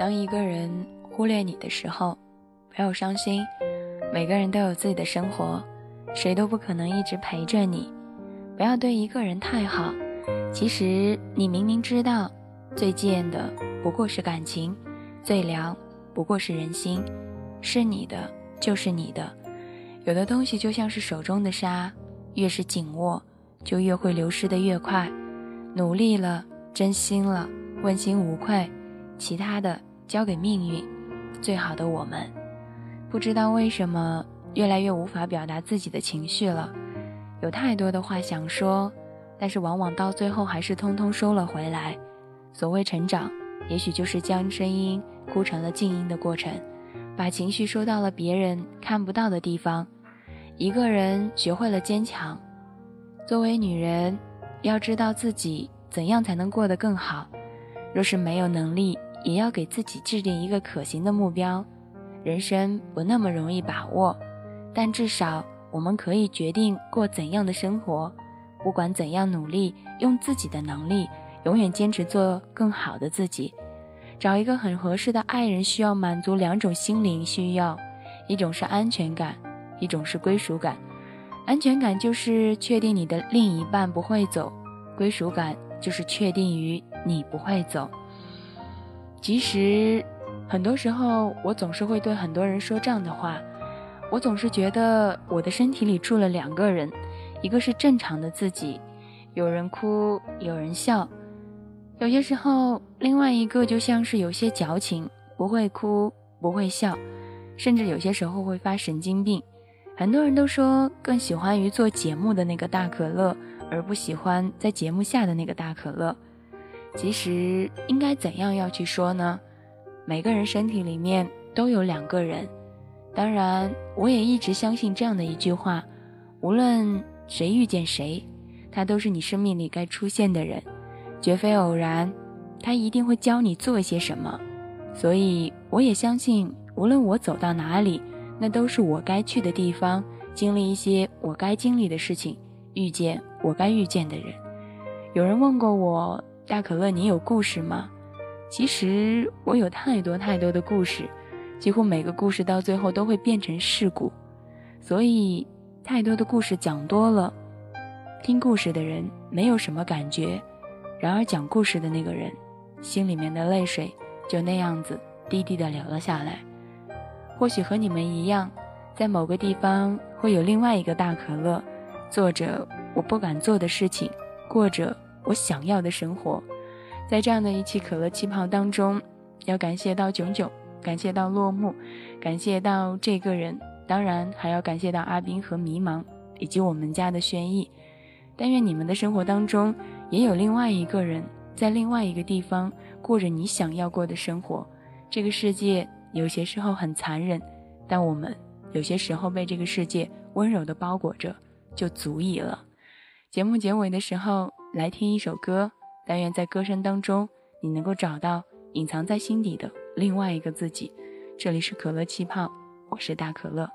当一个人忽略你的时候，不要伤心。每个人都有自己的生活，谁都不可能一直陪着你。不要对一个人太好，其实你明明知道，最贱的不过是感情，最凉不过是人心。是你的就是你的，有的东西就像是手中的沙，越是紧握，就越会流失的越快。努力了，真心了，问心无愧，其他的。交给命运，最好的我们，不知道为什么越来越无法表达自己的情绪了，有太多的话想说，但是往往到最后还是通通收了回来。所谓成长，也许就是将声音哭成了静音的过程，把情绪收到了别人看不到的地方。一个人学会了坚强，作为女人，要知道自己怎样才能过得更好。若是没有能力，也要给自己制定一个可行的目标。人生不那么容易把握，但至少我们可以决定过怎样的生活。不管怎样努力，用自己的能力，永远坚持做更好的自己。找一个很合适的爱人，需要满足两种心灵需要：一种是安全感，一种是归属感。安全感就是确定你的另一半不会走，归属感就是确定于你不会走。其实，很多时候我总是会对很多人说这样的话。我总是觉得我的身体里住了两个人，一个是正常的自己，有人哭，有人笑。有些时候，另外一个就像是有些矫情，不会哭，不会笑，甚至有些时候会发神经病。很多人都说更喜欢于做节目的那个大可乐，而不喜欢在节目下的那个大可乐。其实应该怎样要去说呢？每个人身体里面都有两个人，当然，我也一直相信这样的一句话：无论谁遇见谁，他都是你生命里该出现的人，绝非偶然。他一定会教你做一些什么。所以，我也相信，无论我走到哪里，那都是我该去的地方，经历一些我该经历的事情，遇见我该遇见的人。有人问过我。大可乐，你有故事吗？其实我有太多太多的故事，几乎每个故事到最后都会变成事故，所以太多的故事讲多了，听故事的人没有什么感觉，然而讲故事的那个人，心里面的泪水就那样子滴滴的流了下来。或许和你们一样，在某个地方会有另外一个大可乐，做着我不敢做的事情，过着。我想要的生活，在这样的一期可乐气泡当中，要感谢到炯炯，感谢到落幕，感谢到这个人，当然还要感谢到阿斌和迷茫，以及我们家的轩逸。但愿你们的生活当中也有另外一个人，在另外一个地方过着你想要过的生活。这个世界有些时候很残忍，但我们有些时候被这个世界温柔的包裹着，就足以了。节目结尾的时候。来听一首歌，但愿在歌声当中，你能够找到隐藏在心底的另外一个自己。这里是可乐气泡，我是大可乐。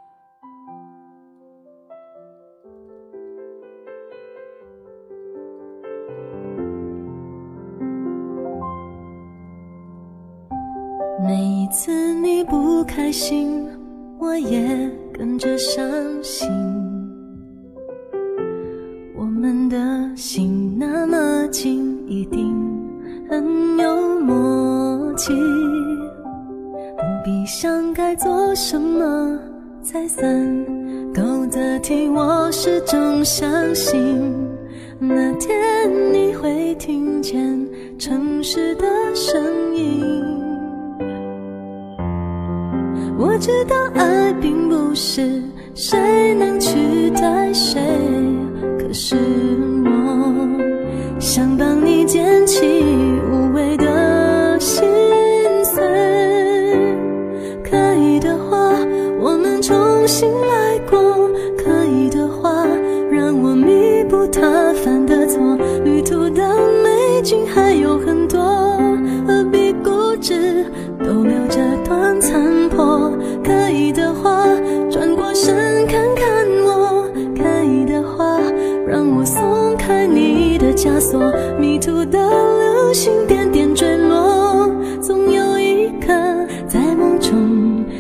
每一次你不开心，我也跟着伤心。我们的心那么近，一定很有默契。不必想该做什么才算够得体，我始终相信那天你会听见城市的声音。我知道爱并不是谁能取代谁。可是想帮你捡起无谓的心碎，可以的话，我们重新来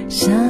想